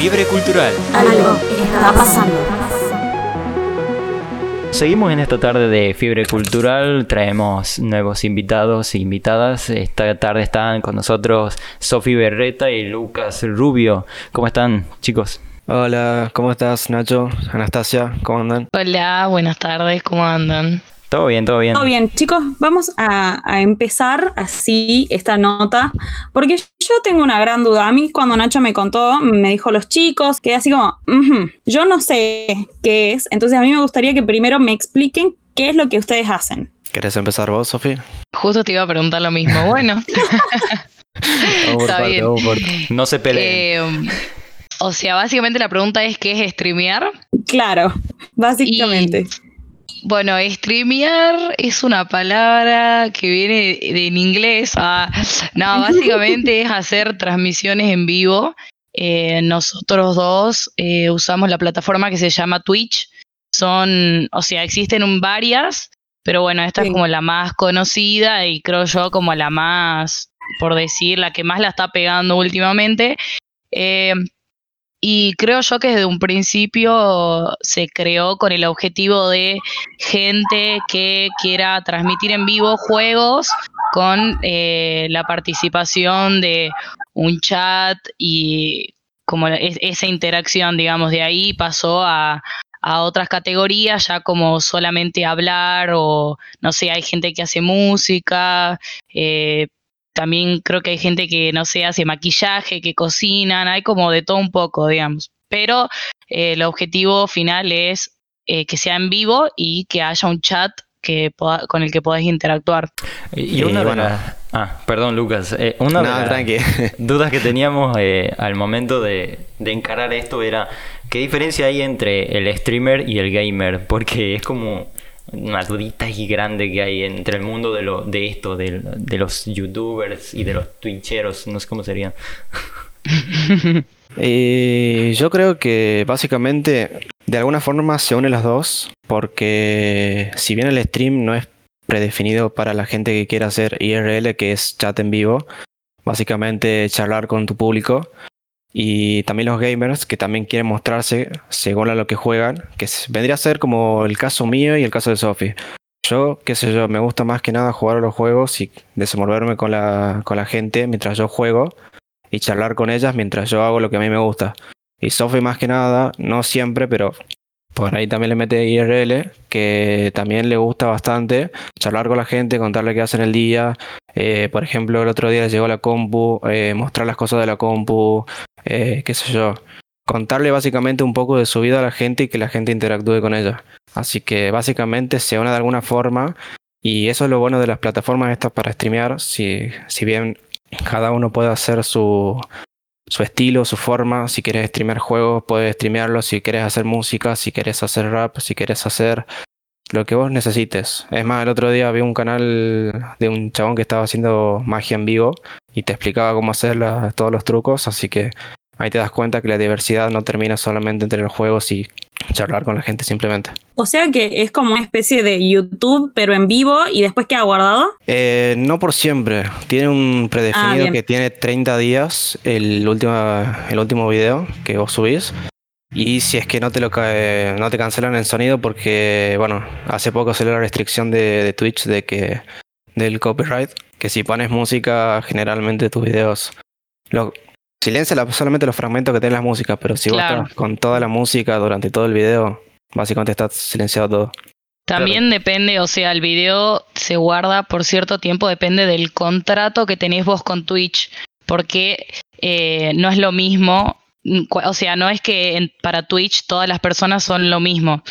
Fiebre Cultural. Algo está pasando. Seguimos en esta tarde de Fiebre Cultural, traemos nuevos invitados e invitadas. Esta tarde están con nosotros Sofi Berreta y Lucas Rubio. ¿Cómo están, chicos? Hola, ¿cómo estás, Nacho? Anastasia, ¿cómo andan? Hola, buenas tardes, ¿cómo andan? Todo bien, todo bien. Todo bien, chicos, vamos a, a empezar así esta nota, porque yo tengo una gran duda. A mí cuando Nacho me contó, me dijo los chicos, que así como, "Ujú, yo no sé qué es, entonces a mí me gustaría que primero me expliquen qué es lo que ustedes hacen. ¿Querés empezar vos, Sofía? Justo te iba a preguntar lo mismo. Bueno, Está parte, bien. por. No se peleen. eh, o sea, básicamente la pregunta es ¿qué es streamear? Claro, básicamente. Bueno, streamear es una palabra que viene en inglés. Ah, no, básicamente es hacer transmisiones en vivo. Eh, nosotros dos eh, usamos la plataforma que se llama Twitch. Son, o sea, existen un- varias, pero bueno, esta Sí. es como la más conocida y creo yo como la más, por decir, la que más la está pegando últimamente. Eh, y creo yo que desde un principio se creó con el objetivo de gente que quiera transmitir en vivo juegos con eh, la participación de un chat y como es- esa interacción, digamos, de ahí pasó a, a otras categorías, ya como solamente hablar o, no sé, hay gente que hace música, eh, también creo que hay gente que, no sé, hace maquillaje, que cocinan, hay como de todo un poco, digamos. Pero eh, el objetivo final es eh, que sea en vivo y que haya un chat que pueda- con el que podáis interactuar. Y Eh, una de bueno. las- Ah, perdón, Lucas. Eh, una de Nada, las dudas que teníamos eh, al momento de, de encarar esto era ¿qué diferencia hay entre el streamer y el gamer? Porque es como una dudita y grande que hay entre el mundo de, lo, de esto, del- de, los youtubers y de los twitcheros, no sé cómo serían. Y yo creo que básicamente de alguna forma se unen las dos, porque si bien el stream no es predefinido para la gente que quiera hacer IRL, que es chat en vivo, básicamente charlar con tu público, y también los gamers que también quieren mostrarse según a lo que juegan, que vendría a ser como el caso mío y el caso de Sophie. Yo, qué sé yo, me gusta más que nada jugar a los juegos y desenvolverme con la, con la gente mientras yo juego y charlar con ellas mientras yo hago lo que a mí me gusta. Y Sophie más que nada, no siempre, pero por ahí también le mete IRL, que también le gusta bastante charlar con la gente, contarle qué hace en el día. Eh, por ejemplo, el otro día llegó la compu, eh, mostrar las cosas de la compu, eh, qué sé yo. Contarle básicamente un poco de su vida a la gente y que la gente interactúe con ella. Así que básicamente se une de alguna forma y eso es lo bueno de las plataformas estas para streamear. Si, si bien cada uno puede hacer su, su estilo, su forma. Si quieres streamear juegos, puedes streamearlo. Si quieres hacer música, si quieres hacer rap, si quieres hacer lo que vos necesites. Es más, el otro día vi un canal de un chabón que estaba haciendo magia en vivo y te explicaba cómo hacer todos los trucos. Así que ahí te das cuenta que la diversidad no termina solamente entre los juegos y charlar con la gente simplemente. O sea que es como una especie de YouTube, pero en vivo y después queda guardado. Eh, no por siempre. Tiene un Ah, predefinido bien. que tiene 30 días el último, el último video que vos subís. Y si es que no te lo cae- no te cancelan el sonido porque, bueno, hace poco salió la restricción de, de Twitch de que del copyright, que si pones música, generalmente tus videos lo, silencia la- solamente los fragmentos que tienen las músicas, pero si Claro. vos estás con toda la música durante todo el video, básicamente está silenciado todo. También depende, o sea, el video se guarda por cierto tiempo, depende del contrato que tenés vos con Twitch, porque eh, no es lo mismo, o sea, no es que en- para Twitch todas las personas son lo mismo.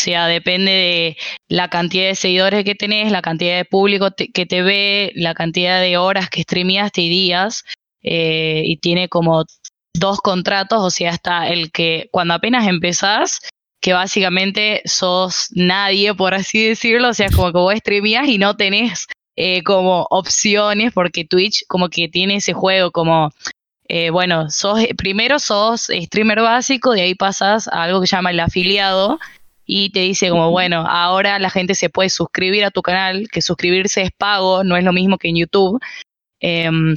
O sea, depende de la cantidad de seguidores que tenés, la cantidad de público te- que te ve, la cantidad de horas que streameaste y días, eh, y tiene como dos contratos, o sea, está el que cuando apenas empezás, que básicamente sos nadie, por así decirlo, o sea, es como que vos streameas y no tenés eh, como opciones, porque Twitch como que tiene ese juego como, eh, bueno, sos, primero sos streamer básico, de ahí pasas a algo que se llama el afiliado, y te dice como, bueno, ahora la gente se puede suscribir a tu canal, que suscribirse es pago, no es lo mismo que en YouTube. Em,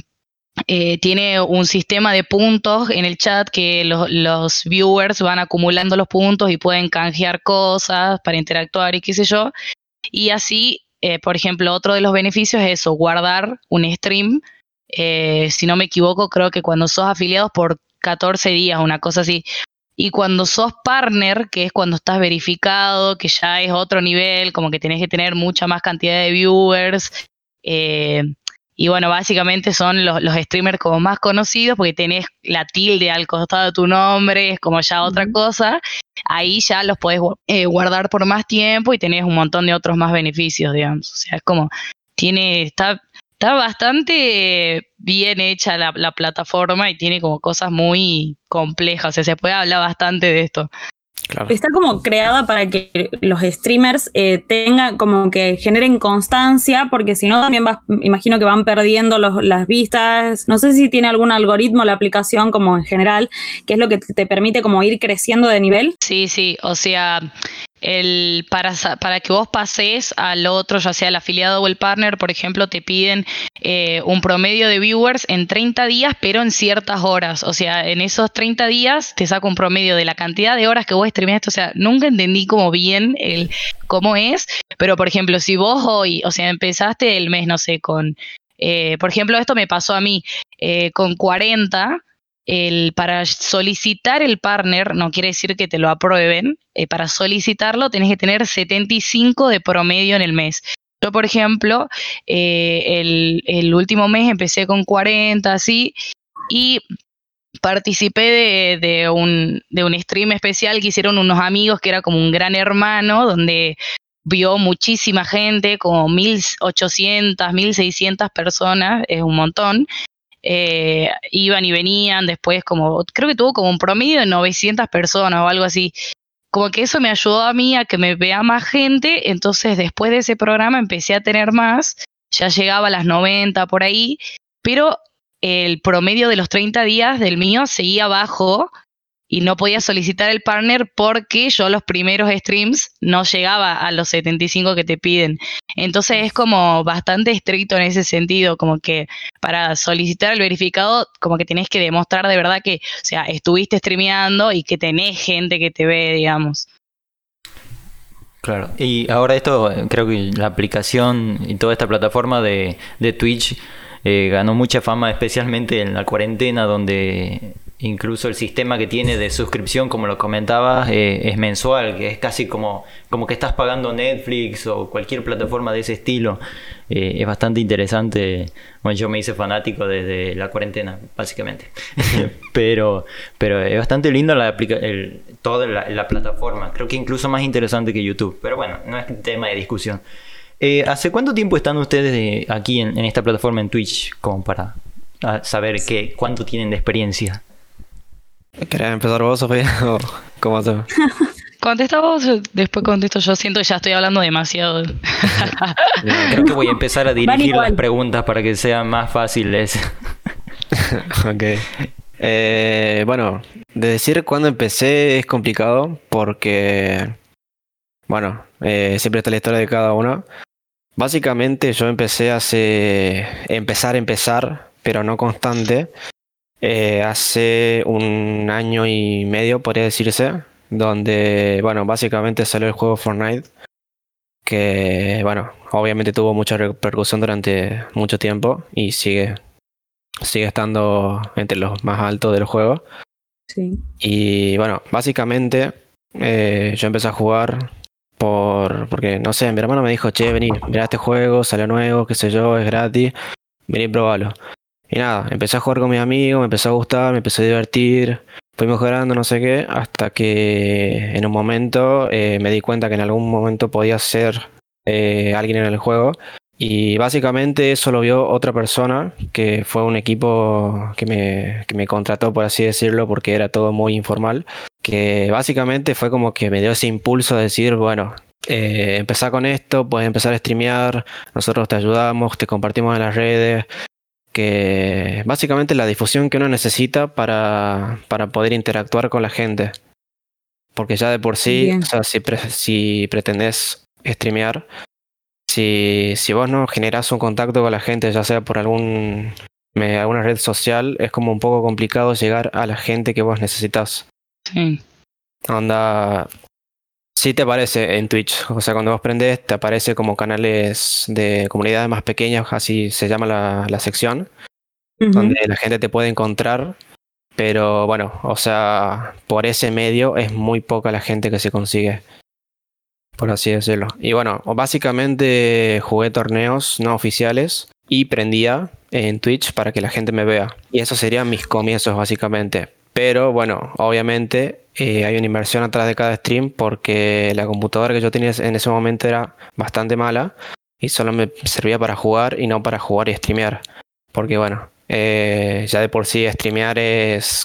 eh, tiene un sistema de puntos en el chat que los, viewers van acumulando los puntos y pueden canjear cosas para interactuar y qué sé yo. Y así, eh, por ejemplo, otro de los beneficios es eso, guardar un stream. eh, si no me equivoco, creo que cuando sos afiliados por 14 días, una cosa así. Y cuando sos partner, que es cuando estás verificado, que ya es otro nivel, como que tenés que tener mucha más cantidad de viewers. eh, y bueno, básicamente son los, los streamers como más conocidos porque tenés la tilde al costado de tu nombre, es como ya otra cosa. Ahí ya los podés eh, guardar por más tiempo y tenés un montón de otros más beneficios, digamos. O sea, es como, tiene, está, está bastante bien hecha la, la plataforma y tiene como cosas muy complejas. O sea, se puede hablar bastante de esto. Claro. Está como creada para que los streamers eh, tengan, como que generen constancia, porque si no también vas, imagino que van perdiendo los- las vistas. No sé si tiene algún algoritmo la aplicación como en general, que es lo que te permite como ir creciendo de nivel. Sí, sí, o sea, el, para, que vos pases al otro, ya sea el afiliado o el partner, por ejemplo, te piden eh, un promedio de viewers en 30 días, pero en ciertas horas. O sea, en esos 30 días te saca un promedio de la cantidad de horas que vos streameaste. O sea, nunca entendí como bien el cómo es, pero por ejemplo, si vos hoy, o sea, empezaste el mes, no sé, con, eh, por ejemplo, esto me pasó a mí, eh, con 40 el, para solicitar el partner, no quiere decir que te lo aprueben, eh, para solicitarlo tenés que tener 75 de promedio en el mes. Yo, por ejemplo, eh, el, último mes empecé con 40, así, y participé de, de un, de un stream especial que hicieron unos amigos que era como un gran hermano, donde vio muchísima gente, como 1800, 1600 personas, es un montón, eh, iban y venían después como, creo que tuvo como un promedio de 900 personas o algo así. Como que eso me ayudó a mí a que me vea más gente, entonces después de ese programa empecé a tener más, ya llegaba a las 90 por ahí, pero el promedio de los 30 días del mío seguía bajo y no podía solicitar el partner porque yo los primeros streams no llegaba a los 75 que te piden. Entonces es como bastante estricto en ese sentido, como que para solicitar el verificado, como que tenés que demostrar de verdad que, sea, estuviste streameando y que tenés gente que te ve, digamos. Claro, y ahora esto, eh, creo que la aplicación y toda esta plataforma de, de Twitch eh, ganó mucha fama, especialmente en la cuarentena, donde incluso el sistema que tiene de suscripción, como lo comentabas, eh, es mensual, que es casi como, como que estás pagando Netflix o cualquier plataforma de ese estilo. Eh, es bastante interesante. Bueno, yo me hice fanático desde la cuarentena, básicamente. pero, pero es bastante lindo la el, toda la, la plataforma. Creo que incluso más interesante que YouTube. Pero bueno, no es tema de discusión. Eh, ¿Hace cuánto tiempo están ustedes de- aquí en, en esta plataforma en Twitch? Como para ah, saber qué, cuánto tienen de experiencia. ¿Querés empezar vos, Sofía? ¿O ¿Cómo hacemos? Contesta vos, después contesto yo. Siento que ya estoy hablando demasiado. Creo que voy a empezar a dirigir las preguntas para que sean más fáciles. ok. Eh, bueno, de decir cuándo empecé es complicado porque, bueno, eh, siempre está la historia de cada uno. Básicamente yo empecé hace, empezar, empezar, pero no constante, eh, hace un año y medio, podría decirse, donde, bueno, básicamente salió el juego Fortnite, que, bueno, obviamente tuvo mucha repercusión durante mucho tiempo y sigue sigue estando entre los más altos del juego. Sí. Y bueno, básicamente eh, yo empecé a jugar por porque no sé, mi hermano me dijo, che, vení, mirá este juego, salió nuevo, qué sé yo, es gratis, vení, probalo. Y nada, empecé a jugar con mis amigos, me empezó a gustar, me empecé a divertir, fuimos jugando, no sé qué, hasta que en un momento eh, me di cuenta que en algún momento podía ser eh, alguien en el juego. Y básicamente eso lo vio otra persona, que fue un equipo que me, que me contrató, por así decirlo, porque era todo muy informal, que básicamente fue como que me dio ese impulso de decir, bueno, eh, empezar con esto, puedes empezar a streamear, nosotros te ayudamos, te compartimos en las redes, que básicamente la difusión que uno necesita para, para poder interactuar con la gente. Porque ya de por sí, Bien. o sea, si, pre- si pretendes streamear, si, si vos no generás un contacto con la gente, ya sea por algún me- alguna red social, es como un poco complicado llegar a la gente que vos necesitas. Sí. Onda, sí te aparece en Twitch, o sea, cuando vos prendes te aparece como canales de comunidades más pequeñas, así se llama la, la sección, donde la gente te puede encontrar, pero bueno, o sea, por ese medio es muy poca la gente que se consigue, por así decirlo. Y bueno, básicamente jugué torneos no oficiales y prendía en Twitch para que la gente me vea. Y esos serían mis comienzos básicamente. Pero bueno, obviamente eh, hay una inversión atrás de cada stream porque la computadora que yo tenía en ese momento era bastante mala y solo me servía para jugar y no para jugar y streamear. Porque bueno, eh, ya de por sí streamear es,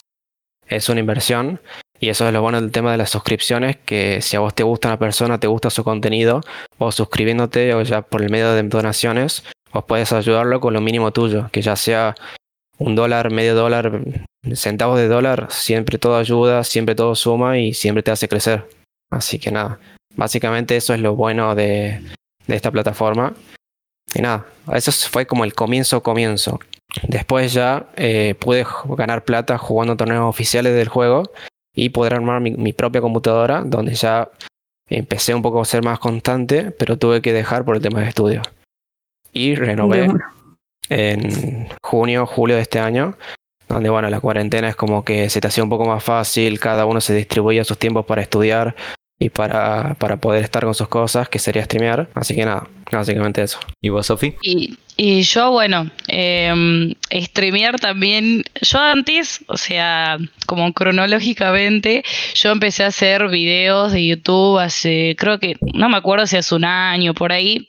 es una inversión y eso es lo bueno del tema de las suscripciones, que si a vos te gusta una persona, te gusta su contenido, o suscribiéndote o ya por el medio de donaciones, vos puedes ayudarlo con lo mínimo tuyo, que ya sea un dólar, medio dólar, centavos de dólar, siempre todo ayuda, siempre todo suma y siempre te hace crecer. Así que nada, básicamente eso es lo bueno de, de esta plataforma. Y nada, eso fue como el comienzo, comienzo. Después ya eh, pude ganar plata jugando torneos oficiales del juego y poder armar mi, mi propia computadora, donde ya empecé un poco a ser más constante, pero tuve que dejar por el tema de estudio. Y renové en junio, julio de este año, donde bueno, la cuarentena es como que se te hacía un poco más fácil, cada uno se distribuía sus tiempos para estudiar y para, para poder estar con sus cosas, que sería streamear. Así que nada, básicamente eso. ¿Y vos, Sofi? Y, y yo, bueno, em, streamear también. Yo antes, o sea, como cronológicamente, yo empecé a hacer videos de YouTube hace, creo que, no me acuerdo si hace un año por ahí.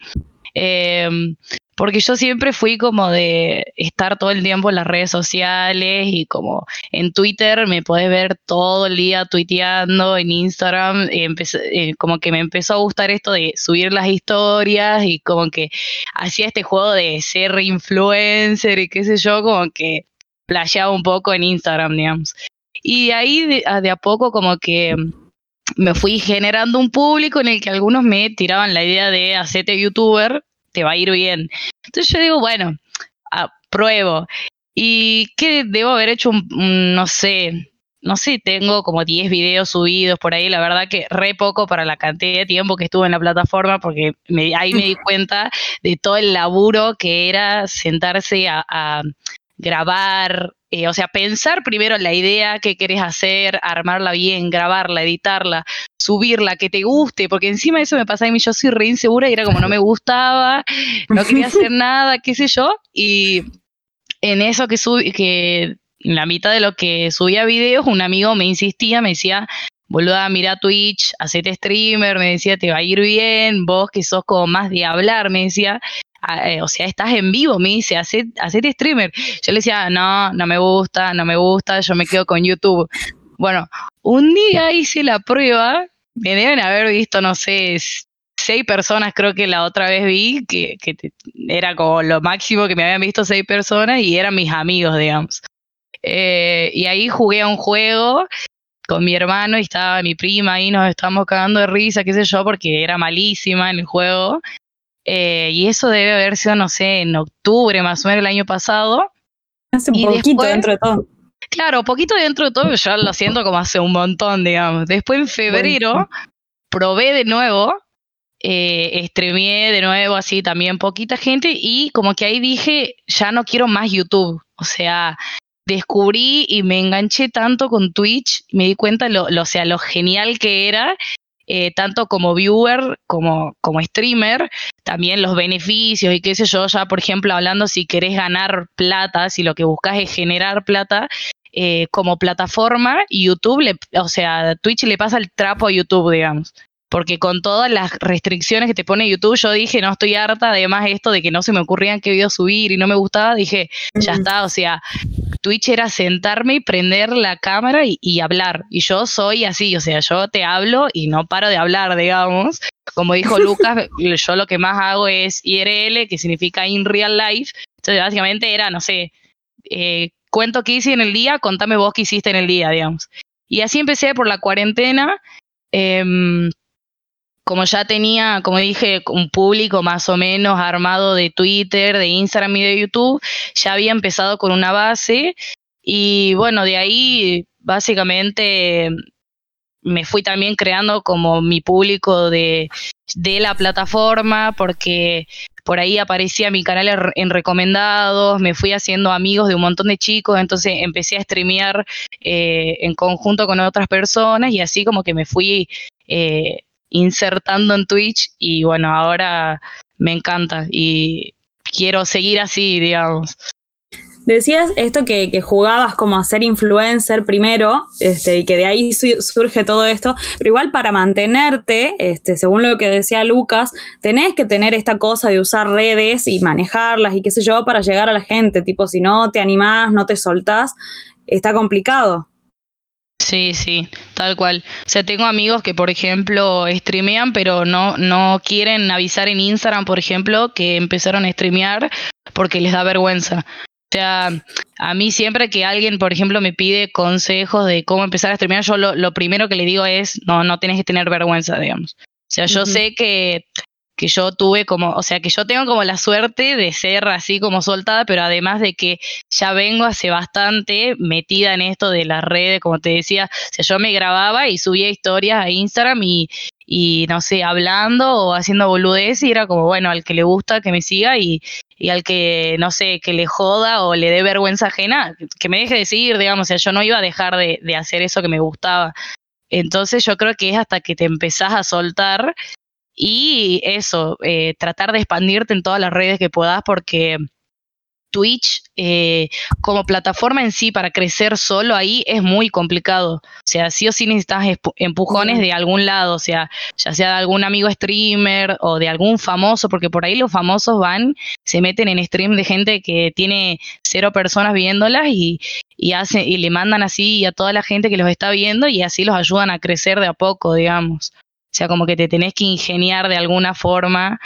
Em, porque yo siempre fui como de estar todo el tiempo en las redes sociales y como en Twitter me podés ver todo el día tuiteando, en Instagram empecé- eh, como que me empezó a gustar esto de subir las historias y como que hacía este juego de ser influencer y qué sé yo, como que playaba un poco en Instagram, digamos. Y ahí de a poco como que me fui generando un público en el que algunos me tiraban la idea de hacerte youtuber, te va a ir bien. Entonces yo digo, bueno, ah, pruebo. ¿Y qué debo haber hecho? Un, un, no sé, no sé, tengo como 10 videos subidos por ahí, la verdad que re poco para la cantidad de tiempo que estuve en la plataforma, porque me- ahí me di cuenta de todo el laburo que era sentarse a, a grabar, eh, o sea, pensar primero la idea que querés hacer, armarla bien, grabarla, editarla, subirla, que te guste, porque encima eso me pasa a mí, yo soy re insegura y era como no me gustaba, no quería hacer nada, qué sé yo, y en eso que subí, que en la mitad de lo que subía videos, un amigo me insistía, me decía, boluda, mira Twitch, hacete streamer, me decía, te va a ir bien, vos que sos como más de hablar, me decía, "ah, eh, o sea, estás en vivo, me dice, "hacé- hacete streamer. Yo le decía, no, no me gusta, no me gusta, yo me quedo con YouTube. Bueno, un día hice la prueba, me deben haber visto, no sé, seis personas creo que la otra vez vi, que, que era como lo máximo que me habían visto seis personas y eran mis amigos, digamos. Eh, y ahí jugué a un juego con mi hermano y estaba mi prima ahí, nos estábamos cagando de risa, qué sé yo, porque era malísima en el juego. Eh, y eso debe haber sido, no sé, en octubre más o menos el año pasado. Hace un Y poquito después- dentro de todo. Claro, poquito dentro de todo, yo lo siento como hace un montón, digamos. Después en febrero probé de nuevo, eh, streameé de nuevo, así también poquita gente, y como que ahí dije, ya no quiero más YouTube. O sea, descubrí y me enganché tanto con Twitch, me di cuenta lo, lo, o sea, lo genial que era, eh, tanto como viewer como, como streamer, también los beneficios y qué sé yo, ya por ejemplo hablando si querés ganar plata, si lo que buscas es generar plata, eh, como plataforma, YouTube, le, o sea, Twitch le pasa el trapo a YouTube, digamos. Porque con todas las restricciones que te pone YouTube, yo dije, no estoy harta, además esto de que no se me ocurrían qué video subir y no me gustaba, dije, ya está, o sea, Twitch era sentarme y prender la cámara y, y hablar. Y yo soy así, o sea, yo te hablo y no paro de hablar, digamos. Como dijo Lucas, yo lo que más hago es IRL, que significa in real life. Entonces, básicamente era, no sé, eh, cuento qué hice en el día, contame vos qué hiciste en el día, digamos. Y así empecé por la cuarentena. em, como ya tenía, como dije, un público más o menos armado de Twitter, de Instagram y de YouTube, ya había empezado con una base y bueno, de ahí básicamente me fui también creando como mi público de, de la plataforma porque por ahí aparecía mi canal en recomendados, me fui haciendo amigos de un montón de chicos, entonces empecé a streamear eh, en conjunto con otras personas y así como que me fui eh, insertando en Twitch y bueno, ahora me encanta y quiero seguir así, digamos. Decías esto que, jugabas como a ser influencer primero, este, y que de ahí surge todo esto, pero igual para mantenerte, este, según lo que decía Lucas, tenés que tener esta cosa de usar redes y manejarlas y qué sé yo para llegar a la gente, tipo si no te animás, no te soltás, está complicado. Sí, sí, tal cual. O sea, tengo amigos que, por ejemplo, streamean, pero no, no quieren avisar en Instagram, por ejemplo, que empezaron a streamear porque les da vergüenza. O sea, a mí siempre que alguien, por ejemplo, me pide consejos de cómo empezar a streamear, yo lo, primero que le digo es, no, no tienes que tener vergüenza, digamos. O sea, yo sé que, que yo tuve como, o sea, que yo tengo como la suerte de ser así como soltada, pero además de que ya vengo hace bastante metida en esto de las redes, como te decía, o sea, yo me grababa y subía historias a Instagram y, y no sé, hablando o haciendo boludez y era como, bueno, al que le gusta que me siga y, y al que, no sé, que le joda o le dé vergüenza ajena, que me deje de seguir, digamos, o sea, yo no iba a dejar de, de hacer eso que me gustaba. Entonces yo creo que es hasta que te empezás a soltar y eso, eh, tratar de expandirte en todas las redes que puedas porque Twitch eh, como plataforma en sí para crecer solo ahí es muy complicado. O sea, sí o sí necesitas empujones de algún lado, o sea, ya sea de algún amigo streamer o de algún famoso, porque por ahí los famosos van, se meten en stream de gente que tiene cero personas viéndolas y, y, hace, y le mandan así a toda la gente que los está viendo y así los ayudan a crecer de a poco, digamos. O sea, como que te tenés que ingeniar de alguna forma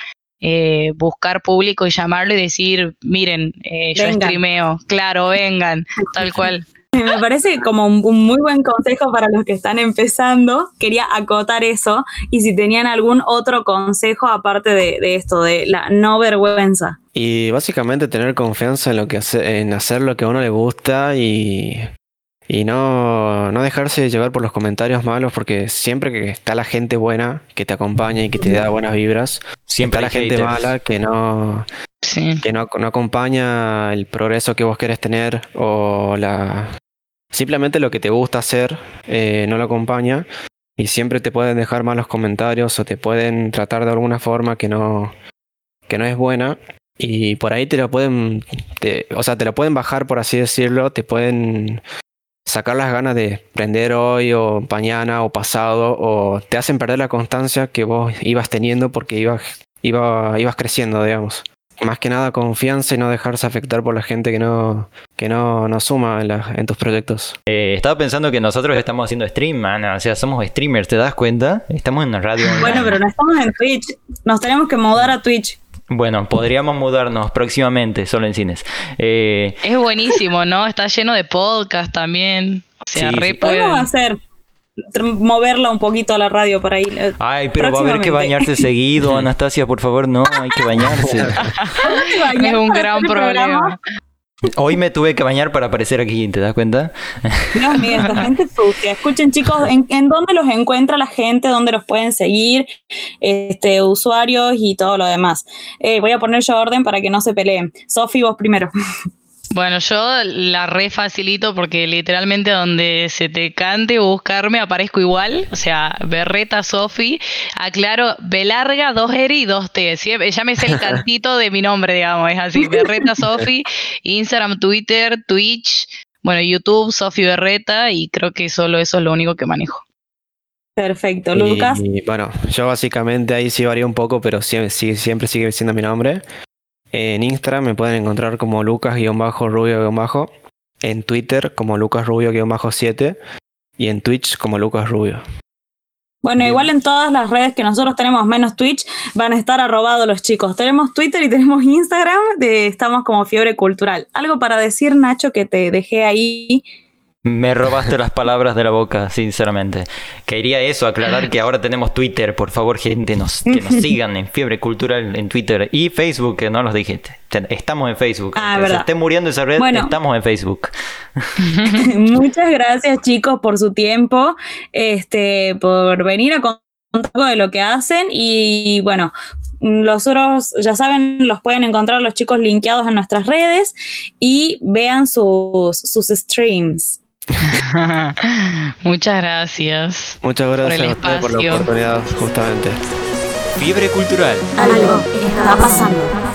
eh, buscar público y llamarlo y decir, miren, eh, yo streameo, claro, vengan, tal cual. Me parece como un, muy buen consejo para los que están empezando. Quería acotar eso y si tenían algún otro consejo aparte de, esto, de la no vergüenza. Y básicamente tener confianza en lo que hace, en hacer lo que a uno le gusta y y no, no dejarse llevar por los comentarios malos, porque siempre que está la gente buena, que te acompaña y que te da buenas vibras, siempre está la gente mala que no, que no, no, acompaña el progreso que vos querés tener o la simplemente lo que te gusta hacer eh, no lo acompaña. Y siempre te pueden dejar malos comentarios o te pueden tratar de alguna forma que no, que no es buena. Y por ahí te lo pueden, o sea, te lo pueden bajar por así decirlo, te pueden sacar las ganas de prender hoy o mañana o pasado o te hacen perder la constancia que vos ibas teniendo porque ibas, iba, ibas creciendo, digamos. Más que nada confianza y no dejarse afectar por la gente que no, que no, no suma en, tus proyectos. Eh, estaba pensando que nosotros estamos haciendo stream, man. O sea, somos streamers, ¿te das cuenta? Estamos en la radio. Bueno, pero no estamos en Twitch. Nos tenemos que mudar a Twitch. Bueno, podríamos mudarnos próximamente, solo en cines. Eh, es buenísimo, ¿no? Está lleno de podcast también. O sea, re Podemos hacer moverla un poquito a la radio para ir. Eh, Ay, pero va a haber que bañarse seguido, Anastasia, por favor, no, hay que bañarse. es un gran problema. Hoy me tuve que bañar para aparecer aquí, ¿te das cuenta? Dios mío, esta gente sucia. Escuchen, chicos, ¿en, dónde los encuentra la gente? ¿Dónde los pueden seguir? Este, usuarios y todo lo demás. Eh, voy a poner yo orden para que no se peleen. Sofi, vos primero. Bueno, yo la re facilito porque literalmente donde se te cante buscarme aparezco igual. O sea, Berreta Sofi. Aclaro, B larga, dos R y dos T. Ya me sé el cantito de mi nombre, digamos. Es así, Berreta Sofi. Instagram, Twitter, Twitch. Bueno, YouTube, Sofi Berreta. Y creo que solo eso es lo único que manejo. Perfecto, Lucas. bueno, yo básicamente ahí sí varía un poco, pero siempre sigue siendo mi nombre. En Instagram me pueden encontrar como lucas-rubio- en Twitter como lucasrubio-7 y en Twitch como lucasrubio. Bueno, igual en todas las redes que nosotros tenemos, menos Twitch, van a estar arrobados los chicos. Tenemos Twitter y tenemos Instagram, de, estamos como Fiebre Cultural. Algo para decir, Nacho, que te dejé ahí Me robaste las palabras de la boca, sinceramente. Quería eso, aclarar que ahora tenemos Twitter. Por favor, gente, nos, que nos sigan en Fiebre Cultural en Twitter y Facebook, que no los dijiste. Estamos en Facebook. Ah, Aunque se verdad. esté muriendo esa red, Bueno. estamos en Facebook. Muchas gracias chicos por su tiempo, este, por venir a contar un poco de lo que hacen y bueno, los otros, ya saben, los pueden encontrar los chicos linkeados en nuestras redes y vean sus, sus streams. Muchas gracias. Muchas gracias el a ustedes por la oportunidad, justamente. Fiebre Cultural. Algo está pasando.